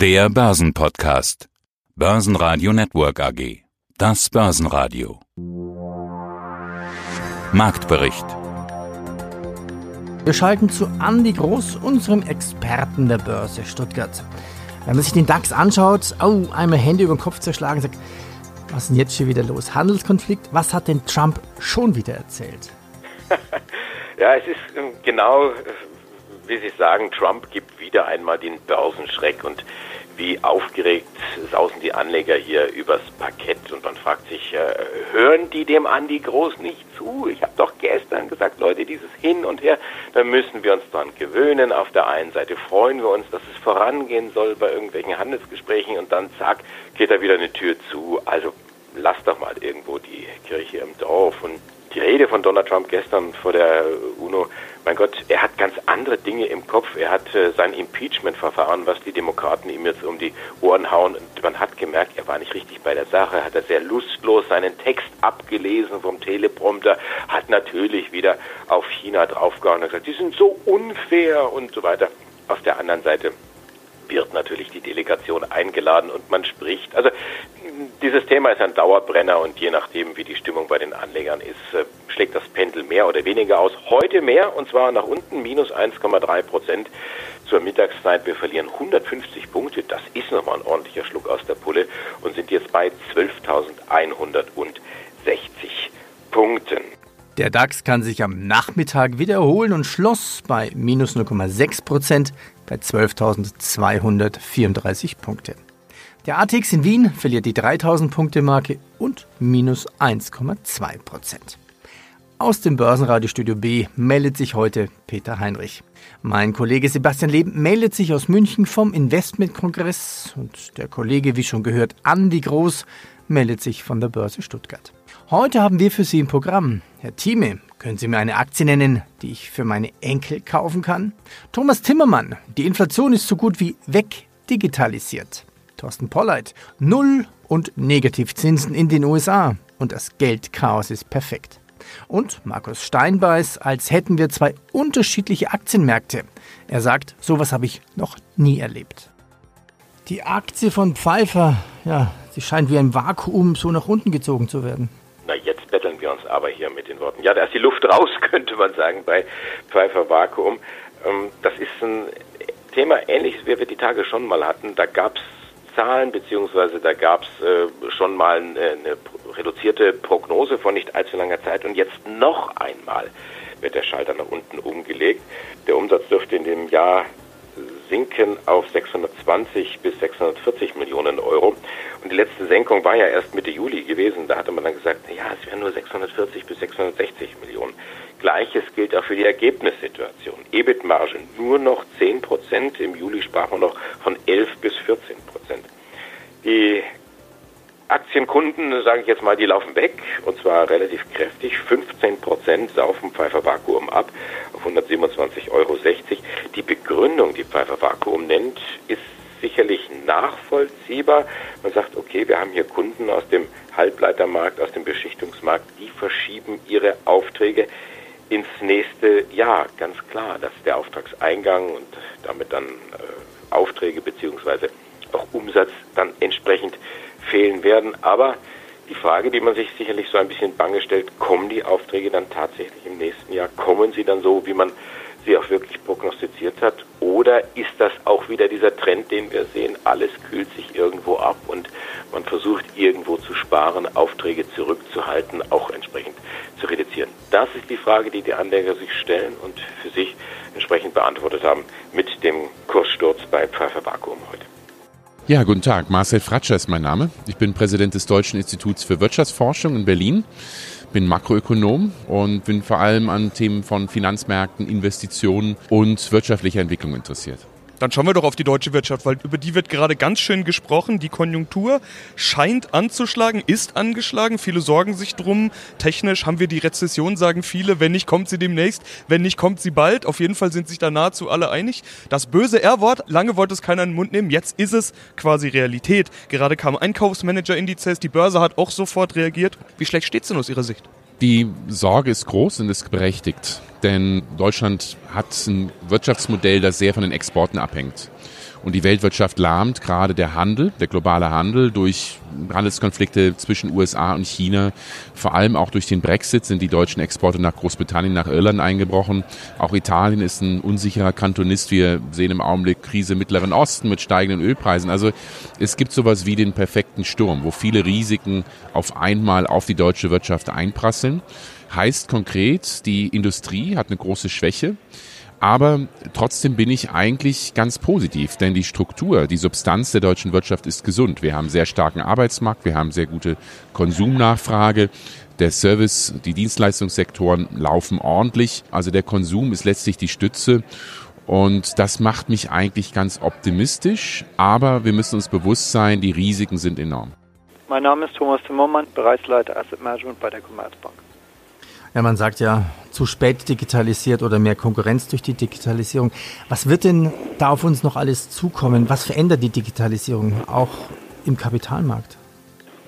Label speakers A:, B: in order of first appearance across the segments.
A: Der Börsenpodcast. Börsenradio Network AG. Das Börsenradio. Marktbericht.
B: Wir schalten zu Andi Groß, unserem Experten der Börse Stuttgart. Wenn man sich den DAX anschaut, oh, einmal Hände über den Kopf zerschlagen, sagt, was ist denn jetzt schon wieder los? Handelskonflikt, was hat denn Trump schon wieder erzählt?
C: ja, es ist ähm, genau, wie Sie sagen, Trump gibt wieder einmal den Börsenschreck und wie aufgeregt sausen die Anleger hier übers Parkett und man fragt sich, äh, hören die dem Andi Groß nicht zu? Ich habe doch gestern gesagt, Leute, dieses Hin und Her, da müssen wir uns dran gewöhnen. Auf der einen Seite freuen wir uns, dass es vorangehen soll bei irgendwelchen Handelsgesprächen und dann zack, geht da wieder eine Tür zu. Also lasst doch mal irgendwo die Kirche im Dorf und die Rede von Donald Trump gestern vor der UNO, mein Gott, er hat ganz andere Dinge im Kopf. Er hat äh, sein Impeachment-Verfahren, was die Demokraten ihm jetzt um die Ohren hauen. Und man hat gemerkt, er war nicht richtig bei der Sache, hat er sehr lustlos seinen Text abgelesen vom Teleprompter, hat natürlich wieder auf China draufgehauen und gesagt, die sind so unfair und so weiter. Auf der anderen Seite wird natürlich die Delegation eingeladen und man spricht. Also dieses Thema ist ein Dauerbrenner und je nachdem, wie die Stimmung bei den Anlegern ist, äh, schlägt das Pendel mehr oder weniger aus. Heute mehr und zwar nach unten minus 1,3 Prozent zur Mittagszeit. Wir verlieren 150 Punkte. Das ist nochmal ein ordentlicher Schluck aus der Pulle und sind jetzt bei 12.160 Punkten.
B: Der DAX kann sich am Nachmittag wiederholen und schloss bei minus 0,6 Prozent bei 12.234 Punkte. Der ATX in Wien verliert die 3000 Punkte Marke und minus 1,2 Prozent. Aus dem Börsenradiostudio B meldet sich heute Peter Heinrich. Mein Kollege Sebastian Leben meldet sich aus München vom Investmentkongress und der Kollege, wie schon gehört, Andi Groß, meldet sich von der Börse Stuttgart. Heute haben wir für Sie im Programm. Herr Thieme, können Sie mir eine Aktie nennen, die ich für meine Enkel kaufen kann? Thomas Timmermann, die Inflation ist so gut wie wegdigitalisiert. Thorsten Polleit, Null- und Negativzinsen in den USA und das Geldchaos ist perfekt. Und Markus Steinbeiß, als hätten wir zwei unterschiedliche Aktienmärkte. Er sagt, sowas habe ich noch nie erlebt. Die Aktie von Pfeiffer, ja, sie scheint wie ein Vakuum so nach unten gezogen zu werden.
C: Na, jetzt betteln wir uns aber hier mit den Worten. Ja, da ist die Luft raus, könnte man sagen, bei Pfeiffer Vakuum. Ähm, das ist ein Thema ähnliches, wie wir die Tage schon mal hatten. Da gab es Zahlen, beziehungsweise da gab es äh, schon mal eine, eine reduzierte Prognose von nicht allzu langer Zeit und jetzt noch einmal wird der Schalter nach unten umgelegt. Der Umsatz dürfte in dem Jahr sinken auf 620 bis 640 Millionen Euro. Und die letzte Senkung war ja erst Mitte Juli gewesen. Da hatte man dann gesagt, ja, es wären nur 640 bis 660 Millionen. Gleiches gilt auch für die Ergebnissituation. EBIT-Marge nur noch 10 Prozent. Im Juli sprach man noch von 11 bis 14 Prozent. Die Aktienkunden, sage ich jetzt mal, die laufen weg und zwar relativ kräftig. 15 Prozent saufen Pfeiffer Vakuum ab auf 127,60 Euro. Die Begründung, die Pfeiffer Vakuum nennt, ist sicherlich nachvollziehbar. Man sagt, okay, wir haben hier Kunden aus dem Halbleitermarkt, aus dem Beschichtungsmarkt, die verschieben ihre Aufträge ins nächste Jahr. Ganz klar, dass der Auftragseingang und damit dann äh, Aufträge beziehungsweise auch Umsatz dann entsprechend fehlen werden. Aber die Frage, die man sich sicherlich so ein bisschen bange stellt, kommen die Aufträge dann tatsächlich im nächsten Jahr? Kommen sie dann so, wie man sie auch wirklich prognostiziert hat? Oder ist das auch wieder dieser Trend, den wir sehen? Alles kühlt sich irgendwo ab und man versucht irgendwo zu sparen, Aufträge zurückzuhalten, auch entsprechend zu reduzieren. Das ist die Frage, die die Anleger sich stellen und für sich entsprechend beantwortet haben mit dem Kurssturz bei Pfeiffer Vakuum heute.
D: Ja, guten Tag. Marcel Fratscher ist mein Name. Ich bin Präsident des Deutschen Instituts für Wirtschaftsforschung in Berlin bin Makroökonom und bin vor allem an Themen von Finanzmärkten, Investitionen und wirtschaftlicher Entwicklung interessiert.
E: Dann schauen wir doch auf die deutsche Wirtschaft, weil über die wird gerade ganz schön gesprochen. Die Konjunktur scheint anzuschlagen, ist angeschlagen. Viele sorgen sich drum. Technisch haben wir die Rezession, sagen viele. Wenn nicht, kommt sie demnächst. Wenn nicht, kommt sie bald. Auf jeden Fall sind sich da nahezu alle einig. Das böse R-Wort, lange wollte es keiner in den Mund nehmen. Jetzt ist es quasi Realität. Gerade kamen Einkaufsmanager-Indizes. Die Börse hat auch sofort reagiert. Wie schlecht steht es denn aus Ihrer Sicht?
D: Die Sorge ist groß und ist berechtigt, denn Deutschland hat ein Wirtschaftsmodell, das sehr von den Exporten abhängt. Und die Weltwirtschaft lahmt gerade der Handel, der globale Handel durch Handelskonflikte zwischen USA und China. Vor allem auch durch den Brexit sind die deutschen Exporte nach Großbritannien, nach Irland eingebrochen. Auch Italien ist ein unsicherer Kantonist. Wir sehen im Augenblick Krise im Mittleren Osten mit steigenden Ölpreisen. Also es gibt sowas wie den perfekten Sturm, wo viele Risiken auf einmal auf die deutsche Wirtschaft einprasseln. Heißt konkret, die Industrie hat eine große Schwäche. Aber trotzdem bin ich eigentlich ganz positiv, denn die Struktur, die Substanz der deutschen Wirtschaft ist gesund. Wir haben sehr starken Arbeitsmarkt, wir haben sehr gute Konsumnachfrage. Der Service, die Dienstleistungssektoren laufen ordentlich. Also der Konsum ist letztlich die Stütze. Und das macht mich eigentlich ganz optimistisch. Aber wir müssen uns bewusst sein, die Risiken sind enorm.
F: Mein Name ist Thomas Zimmermann, Bereichsleiter Asset Management bei der Commerzbank.
B: Ja, man sagt ja, zu spät digitalisiert oder mehr Konkurrenz durch die Digitalisierung. Was wird denn da auf uns noch alles zukommen? Was verändert die Digitalisierung auch im Kapitalmarkt?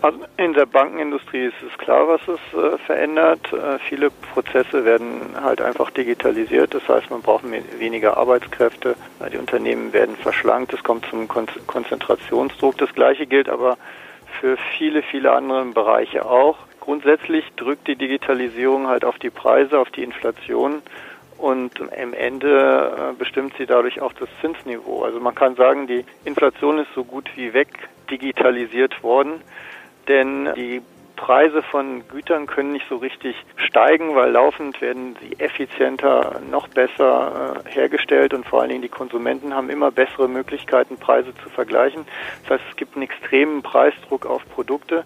F: Also in der Bankenindustrie ist es klar, was es äh, verändert. Äh, viele Prozesse werden halt einfach digitalisiert. Das heißt, man braucht weniger Arbeitskräfte. Die Unternehmen werden verschlankt. Es kommt zum Kon Konzentrationsdruck. Das Gleiche gilt aber für viele, viele andere Bereiche auch. Grundsätzlich drückt die Digitalisierung halt auf die Preise, auf die Inflation und am Ende äh, bestimmt sie dadurch auch das Zinsniveau. Also man kann sagen, die Inflation ist so gut wie weg digitalisiert worden, denn die Preise von Gütern können nicht so richtig steigen, weil laufend werden sie effizienter, noch besser äh, hergestellt und vor allen Dingen die Konsumenten haben immer bessere Möglichkeiten, Preise zu vergleichen. Das heißt, es gibt einen extremen Preisdruck auf Produkte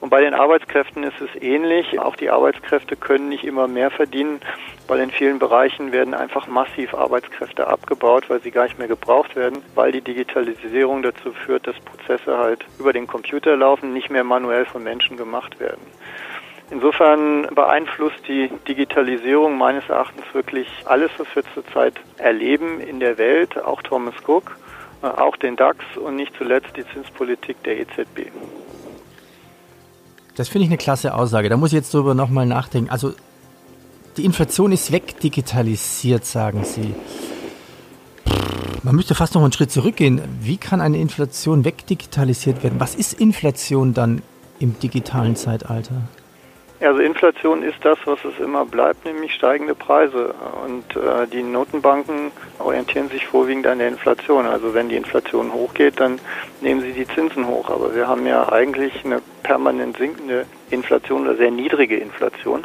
F: und bei den Arbeitskräften ist es ähnlich. Auch die Arbeitskräfte können nicht immer mehr verdienen, weil in vielen Bereichen werden einfach massiv Arbeitskräfte abgebaut, weil sie gar nicht mehr gebraucht werden, weil die Digitalisierung dazu führt, dass Prozesse halt über den Computer laufen, nicht mehr manuell von Menschen gemacht werden. Insofern beeinflusst die Digitalisierung meines Erachtens wirklich alles, was wir zurzeit erleben in der Welt, auch Thomas Cook, äh, auch den DAX und nicht zuletzt die Zinspolitik der EZB.
B: Das finde ich eine klasse Aussage. Da muss ich jetzt darüber nochmal nachdenken. Also die Inflation ist wegdigitalisiert, sagen Sie. Man müsste fast noch einen Schritt zurückgehen. Wie kann eine Inflation wegdigitalisiert werden? Was ist Inflation dann im digitalen Zeitalter?
F: Also Inflation ist das, was es immer bleibt, nämlich steigende Preise. Und äh, die Notenbanken orientieren sich vorwiegend an der Inflation. Also wenn die Inflation hochgeht, dann nehmen sie die Zinsen hoch. Aber wir haben ja eigentlich eine permanent sinkende Inflation oder sehr niedrige Inflation.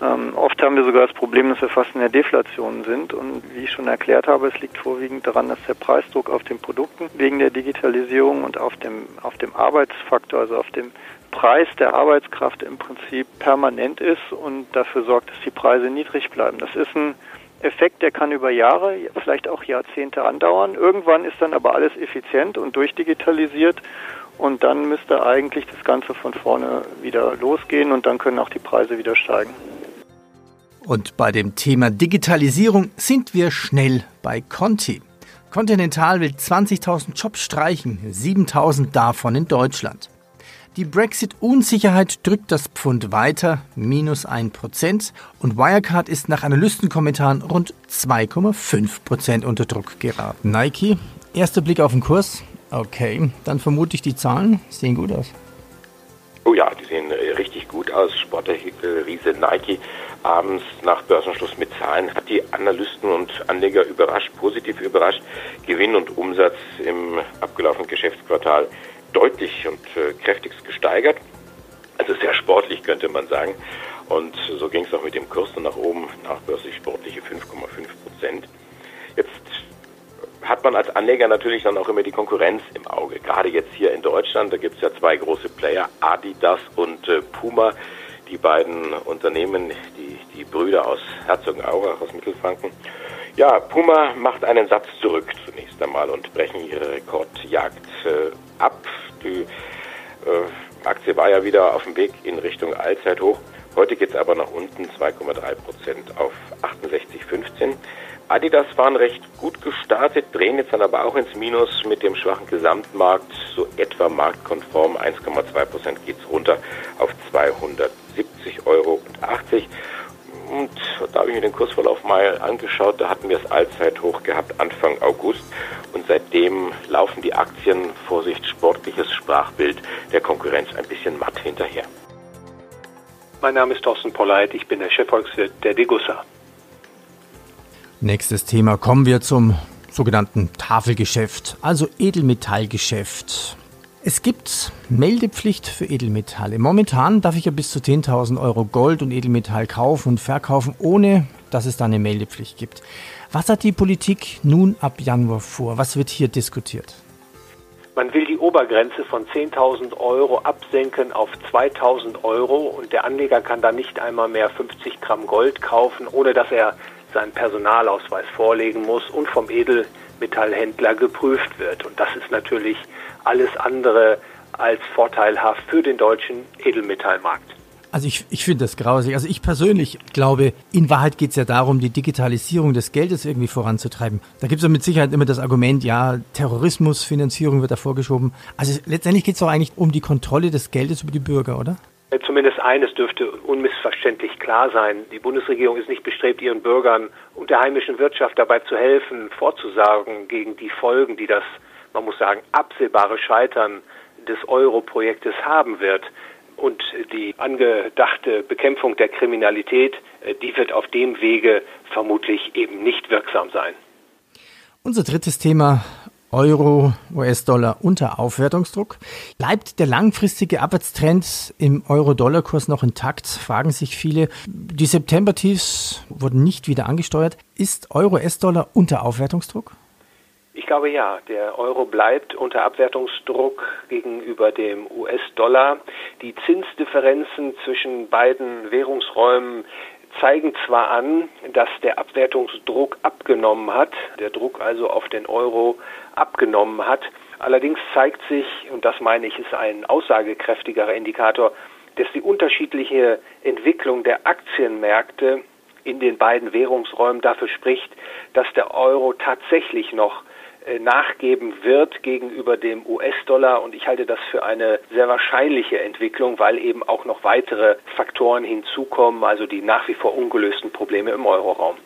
F: Ähm, oft haben wir sogar das Problem, dass wir fast in der Deflation sind. Und wie ich schon erklärt habe, es liegt vorwiegend daran, dass der Preisdruck auf den Produkten wegen der Digitalisierung und auf dem, auf dem Arbeitsfaktor, also auf dem Preis der Arbeitskraft im Prinzip permanent ist und dafür sorgt, dass die Preise niedrig bleiben. Das ist ein Effekt, der kann über Jahre, vielleicht auch Jahrzehnte andauern. Irgendwann ist dann aber alles effizient und durchdigitalisiert und dann müsste eigentlich das Ganze von vorne wieder losgehen und dann können auch die Preise wieder steigen.
B: Und bei dem Thema Digitalisierung sind wir schnell bei Conti. Continental will 20.000 Jobs streichen, 7.000 davon in Deutschland. Die Brexit-Unsicherheit drückt das Pfund weiter, minus 1%, und Wirecard ist nach Analystenkommentaren rund 2,5% unter Druck geraten. Nike, erster Blick auf den Kurs. Okay, dann vermute ich, die Zahlen sehen gut aus.
C: Oh ja, die sehen äh, richtig gut aus. Sportriese Nike abends nach Börsenschluss mit Zahlen hat die Analysten und Anleger überrascht, positiv überrascht. Gewinn und Umsatz im abgelaufenen Geschäftsquartal deutlich und äh, kräftigst gesteigert. Also sehr sportlich könnte man sagen. Und so ging es auch mit dem Kurs dann nach oben, nachbörslich sportliche 5,5 Prozent. Jetzt hat man als Anleger natürlich dann auch immer die Konkurrenz im Auge. Gerade jetzt hier in Deutschland, da gibt es ja zwei große Player, Adidas und äh, Puma. Die beiden Unternehmen, die, die Brüder aus Herzogenaurach aus Mittelfranken. Ja, Puma macht einen Satz zurück zunächst einmal und brechen ihre Rekordjagd äh, ab. Die äh, Aktie war ja wieder auf dem Weg in Richtung Allzeithoch. Heute geht es aber nach unten 2,3 Prozent auf 68,15. Adidas waren recht gut gestartet, drehen jetzt dann aber auch ins Minus mit dem schwachen Gesamtmarkt, so etwa marktkonform 1,2 Prozent geht es runter auf 270,80 Euro. Und da habe ich mir den Kursverlauf mal angeschaut, da hatten wir das Allzeithoch gehabt Anfang August und seitdem laufen die Aktien, Vorsicht, sportliches Sprachbild, der Konkurrenz ein bisschen matt hinterher.
G: Mein Name ist Thorsten Polleit, ich bin der Chefvolkswirt der Degussa.
B: Nächstes Thema kommen wir zum sogenannten Tafelgeschäft, also Edelmetallgeschäft. Es gibt Meldepflicht für Edelmetalle. Momentan darf ich ja bis zu 10.000 Euro Gold und Edelmetall kaufen und verkaufen, ohne dass es da eine Meldepflicht gibt. Was hat die Politik nun ab Januar vor? Was wird hier diskutiert?
G: Man will die Obergrenze von 10.000 Euro absenken auf 2.000 Euro und der Anleger kann dann nicht einmal mehr 50 Gramm Gold kaufen, ohne dass er seinen Personalausweis vorlegen muss und vom Edelmetallhändler geprüft wird. Und das ist natürlich alles andere als vorteilhaft für den deutschen Edelmetallmarkt.
B: Also ich, ich finde das grausig. Also ich persönlich glaube, in Wahrheit geht es ja darum, die Digitalisierung des Geldes irgendwie voranzutreiben. Da gibt es ja mit Sicherheit immer das Argument, ja, Terrorismusfinanzierung wird da vorgeschoben. Also letztendlich geht es doch eigentlich um die Kontrolle des Geldes über die Bürger, oder?
G: Zumindest eines dürfte unmissverständlich klar sein. Die Bundesregierung ist nicht bestrebt, ihren Bürgern und der heimischen Wirtschaft dabei zu helfen, vorzusagen gegen die Folgen, die das, man muss sagen, absehbare Scheitern des Euro-Projektes haben wird. Und die angedachte Bekämpfung der Kriminalität, äh, die wird auf dem Wege vermutlich eben nicht wirksam sein.
B: Unser drittes Thema Euro, US-Dollar unter Aufwertungsdruck. Bleibt der langfristige Abwärtstrend im Euro-Dollar-Kurs noch intakt, fragen sich viele. Die September-Tiefs wurden nicht wieder angesteuert. Ist Euro-US-Dollar unter Aufwertungsdruck?
G: Ich glaube ja, der Euro bleibt unter Abwertungsdruck gegenüber dem US-Dollar. Die Zinsdifferenzen zwischen beiden Währungsräumen zeigen zwar an, dass der Abwertungsdruck abgenommen hat, der Druck also auf den Euro abgenommen hat. Allerdings zeigt sich, und das meine ich ist ein aussagekräftigerer Indikator, dass die unterschiedliche Entwicklung der Aktienmärkte in den beiden Währungsräumen dafür spricht, dass der Euro tatsächlich noch nachgeben wird gegenüber dem US-Dollar und ich halte das für eine sehr wahrscheinliche Entwicklung, weil eben auch noch weitere Faktoren hinzukommen, also die nach wie vor ungelösten Probleme im Euroraum.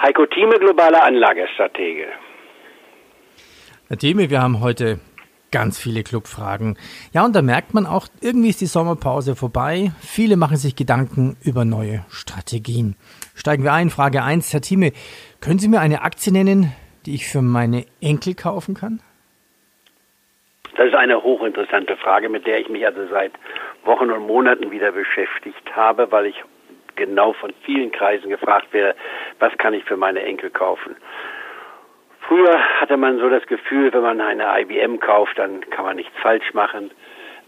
H: Heiko Thieme, globaler Anlagestratege.
B: Herr Thieme, wir haben heute ganz viele Clubfragen. Ja, und da merkt man auch, irgendwie ist die Sommerpause vorbei. Viele machen sich Gedanken über neue Strategien. Steigen wir ein. Frage 1. Herr Thieme, können Sie mir eine Aktie nennen, die ich für meine Enkel kaufen kann?
H: Das ist eine hochinteressante Frage, mit der ich mich also seit Wochen und Monaten wieder beschäftigt habe, weil ich genau von vielen Kreisen gefragt werde, was kann ich für meine Enkel kaufen. Früher hatte man so das Gefühl, wenn man eine IBM kauft, dann kann man nichts falsch machen.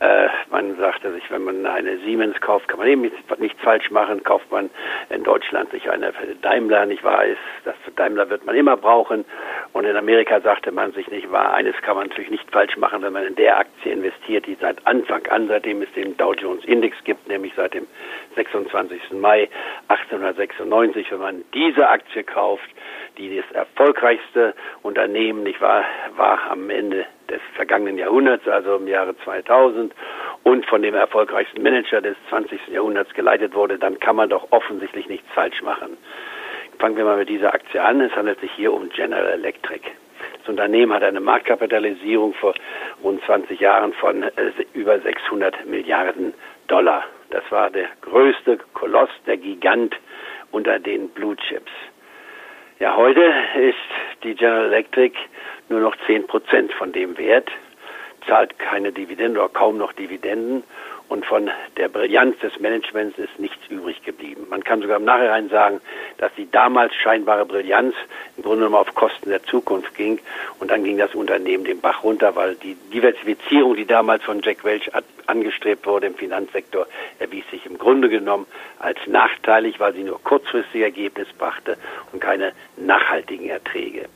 H: Äh, man sagte sich, wenn man eine Siemens kauft, kann man eben nichts falsch machen. Kauft man in Deutschland sich eine Daimler, nicht wahr das Daimler wird man immer brauchen. Und in Amerika sagte man sich nicht wahr, eines kann man natürlich nicht falsch machen, wenn man in der Aktie investiert, die seit Anfang an, seitdem es den Dow Jones Index gibt, nämlich seit dem 26. Mai 1896, wenn man diese Aktie kauft, die das erfolgreichste Unternehmen, nicht wahr, war am Ende des vergangenen Jahrhunderts, also im Jahre 2000 und von dem erfolgreichsten Manager des 20. Jahrhunderts geleitet wurde, dann kann man doch offensichtlich nichts falsch machen. Fangen wir mal mit dieser Aktie an. Es handelt sich hier um General Electric. Das Unternehmen hat eine Marktkapitalisierung vor rund 20 Jahren von äh, über 600 Milliarden Dollar. Das war der größte Koloss, der Gigant unter den Blue Chips. Ja, heute ist die General Electric nur noch 10 Prozent von dem Wert, zahlt keine Dividenden oder kaum noch Dividenden und von der Brillanz des Managements ist nichts übrig geblieben. Man kann sogar im Nachhinein sagen, dass die damals scheinbare Brillanz im Grunde genommen auf Kosten der Zukunft ging und dann ging das Unternehmen den Bach runter, weil die Diversifizierung, die damals von Jack Welch angestrebt wurde im Finanzsektor, erwies sich im Grunde genommen als nachteilig, weil sie nur kurzfristige Ergebnisse brachte und keine nachhaltigen Erträge.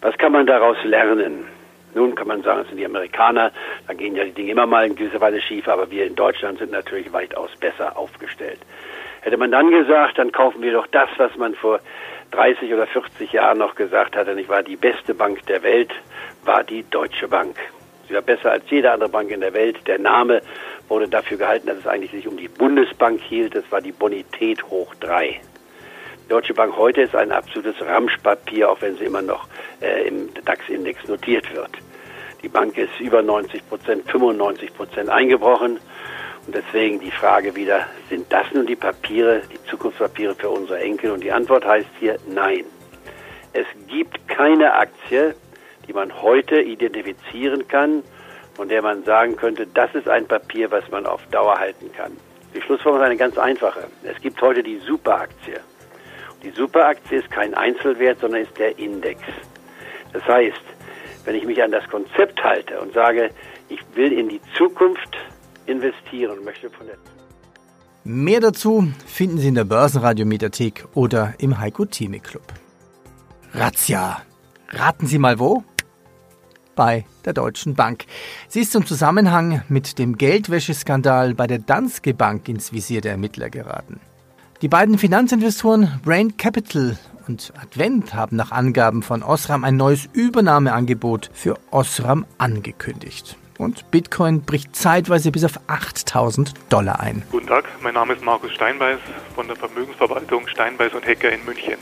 H: Was kann man daraus lernen? Nun kann man sagen, es sind die Amerikaner, da gehen ja die Dinge immer mal in gewisser Weise schief, aber wir in Deutschland sind natürlich weitaus besser aufgestellt. Hätte man dann gesagt, dann kaufen wir doch das, was man vor 30 oder 40 Jahren noch gesagt hatte, nicht wahr? Die beste Bank der Welt war die Deutsche Bank. Sie war besser als jede andere Bank in der Welt. Der Name wurde dafür gehalten, dass es eigentlich sich um die Bundesbank hielt. Das war die Bonität hoch drei. Deutsche Bank heute ist ein absolutes Ramschpapier, auch wenn sie immer noch äh, im DAX-Index notiert wird. Die Bank ist über 90 Prozent, 95 Prozent eingebrochen. Und deswegen die Frage wieder, sind das nun die Papiere, die Zukunftspapiere für unsere Enkel? Und die Antwort heißt hier nein. Es gibt keine Aktie, die man heute identifizieren kann, von der man sagen könnte, das ist ein Papier, was man auf Dauer halten kann. Die Schlussfolgerung ist eine ganz einfache. Es gibt heute die Superaktie. Die Superaktie ist kein Einzelwert, sondern ist der Index. Das heißt, wenn ich mich an das Konzept halte und sage, ich will in die Zukunft investieren möchte von der
B: Mehr dazu finden Sie in der Börsenradio Mediathek oder im Heiko Theme Club. Razzia. Raten Sie mal wo? Bei der Deutschen Bank. Sie ist zum Zusammenhang mit dem Geldwäscheskandal bei der Danske Bank ins Visier der Ermittler geraten. Die beiden Finanzinvestoren Brain Capital und Advent haben nach Angaben von Osram ein neues Übernahmeangebot für Osram angekündigt. Und Bitcoin bricht zeitweise bis auf 8000 Dollar ein.
I: Guten Tag, mein Name ist Markus Steinbeiß von der Vermögensverwaltung Steinbeiß und Hecker in München.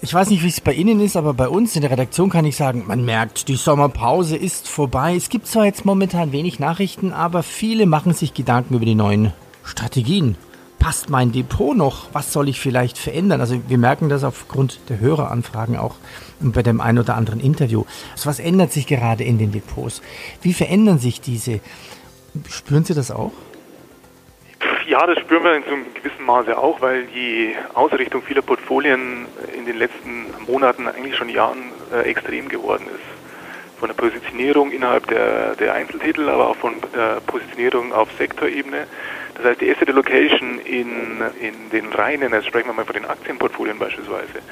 B: Ich weiß nicht, wie es bei Ihnen ist, aber bei uns in der Redaktion kann ich sagen, man merkt, die Sommerpause ist vorbei. Es gibt zwar jetzt momentan wenig Nachrichten, aber viele machen sich Gedanken über die neuen Strategien passt mein Depot noch? Was soll ich vielleicht verändern? Also wir merken das aufgrund der Höreranfragen auch bei dem einen oder anderen Interview. Also was ändert sich gerade in den Depots? Wie verändern sich diese? Spüren Sie das auch?
I: Ja, das spüren wir in so einem gewissen Maße auch, weil die Ausrichtung vieler Portfolien in den letzten Monaten, eigentlich schon Jahren, äh, extrem geworden ist. Von der Positionierung innerhalb der, der Einzeltitel, aber auch von der Positionierung auf Sektorebene. Das heißt, die Asset Allocation in, in den reinen, jetzt sprechen wir mal von den Aktienportfolien beispielsweise,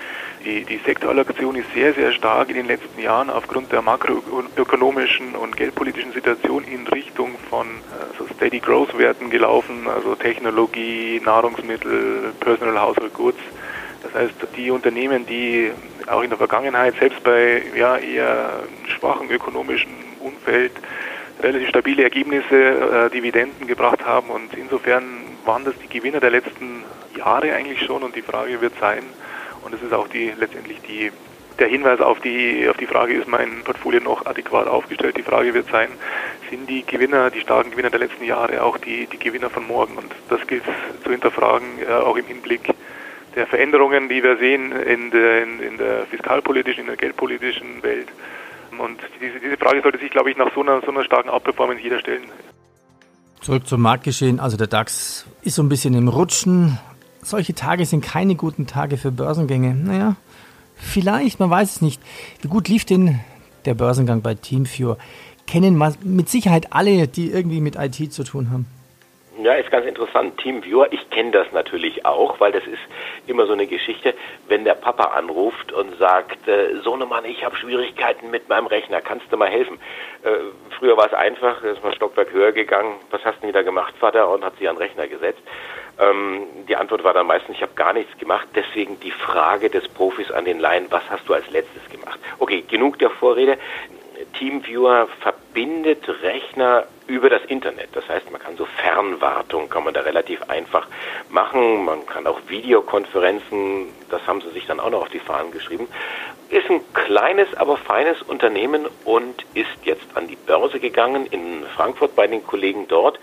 I: die, die Sektorallokation ist sehr, sehr stark in den letzten Jahren aufgrund der makroökonomischen und geldpolitischen Situation in Richtung von also Steady Growth Werten gelaufen, also Technologie, Nahrungsmittel, Personal Household Goods. Das heißt, die Unternehmen, die auch in der Vergangenheit selbst bei ja, eher schwachen ökonomischen Umfeld relativ stabile Ergebnisse, äh, Dividenden gebracht haben und insofern waren das die Gewinner der letzten Jahre eigentlich schon und die Frage wird sein, und das ist auch die letztendlich die der Hinweis auf die auf die Frage, ist mein Portfolio noch adäquat aufgestellt? Die Frage wird sein, sind die Gewinner, die starken Gewinner der letzten Jahre auch die, die Gewinner von morgen? Und das gilt zu hinterfragen, äh, auch im Hinblick der Veränderungen, die wir sehen in der, in, in der fiskalpolitischen, in der geldpolitischen Welt. Und diese, diese Frage sollte sich, glaube ich, nach so einer, so einer starken Outperformance jeder stellen.
B: Zurück zum Marktgeschehen. Also der DAX ist so ein bisschen im Rutschen. Solche Tage sind keine guten Tage für Börsengänge. Naja, vielleicht, man weiß es nicht. Wie gut lief denn der Börsengang bei Teamviewer? Kennen mit Sicherheit alle, die irgendwie mit IT zu tun haben.
C: Ja, ist ganz interessant. Teamviewer, ich kenne das natürlich auch, weil das ist immer so eine Geschichte, wenn der Papa anruft und sagt, äh, Sohnemann, ich habe Schwierigkeiten mit meinem Rechner, kannst du mal helfen? Äh, früher war es einfach, ist mal Stockwerk höher gegangen, was hast du denn da gemacht, Vater, und hat sich an den Rechner gesetzt. Ähm, die Antwort war dann meistens, ich habe gar nichts gemacht, deswegen die Frage des Profis an den Laien, was hast du als letztes gemacht? Okay, genug der Vorrede. TeamViewer verbindet Rechner über das Internet. Das heißt, man kann so Fernwartung, kann man da relativ einfach machen. Man kann auch Videokonferenzen, das haben sie sich dann auch noch auf die Fahnen geschrieben. Ist ein kleines, aber feines Unternehmen und ist jetzt an die Börse gegangen in Frankfurt bei den Kollegen dort.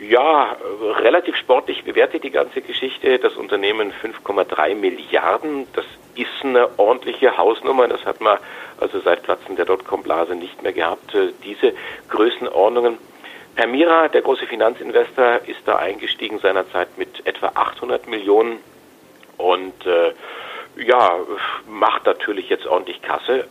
C: Ja, relativ sportlich bewertet die ganze Geschichte. Das Unternehmen 5,3 Milliarden. Das ist eine ordentliche Hausnummer. Das hat man also seit Platzen der Dotcom-Blase nicht mehr gehabt. Äh, diese Größenordnungen. Permira, der große Finanzinvestor, ist da eingestiegen seinerzeit mit etwa 800 Millionen und äh, ja, macht natürlich jetzt ordentlich Kasse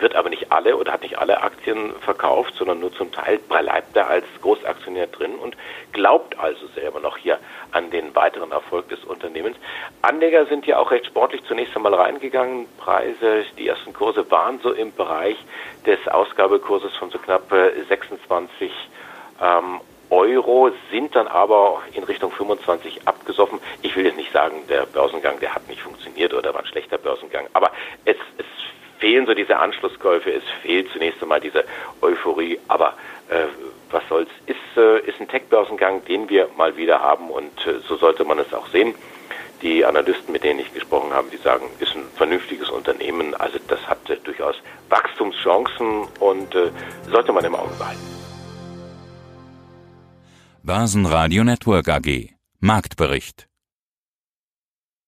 C: wird aber nicht alle oder hat nicht alle Aktien verkauft, sondern nur zum Teil bleibt er als Großaktionär drin und glaubt also selber noch hier an den weiteren Erfolg des Unternehmens. Anleger sind ja auch recht sportlich zunächst einmal reingegangen. Preise, die ersten Kurse waren so im Bereich des Ausgabekurses von so knapp 26 äh, ähm, Euro, sind dann aber in Richtung 25 abgesoffen. Ich will jetzt nicht sagen, der Börsengang, der hat nicht funktioniert oder war ein schlechter Börsengang, aber es, es fehlen so diese Anschlusskäufe, es fehlt zunächst einmal diese Euphorie, aber äh, was soll's, ist, äh, ist ein Tech-Börsengang, den wir mal wieder haben. Und äh, so sollte man es auch sehen. Die Analysten, mit denen ich gesprochen habe, die sagen, ist ein vernünftiges Unternehmen, also das hat äh, durchaus Wachstumschancen. Und äh, sollte man im Auge behalten.
A: Basen Radio Network AG Marktbericht.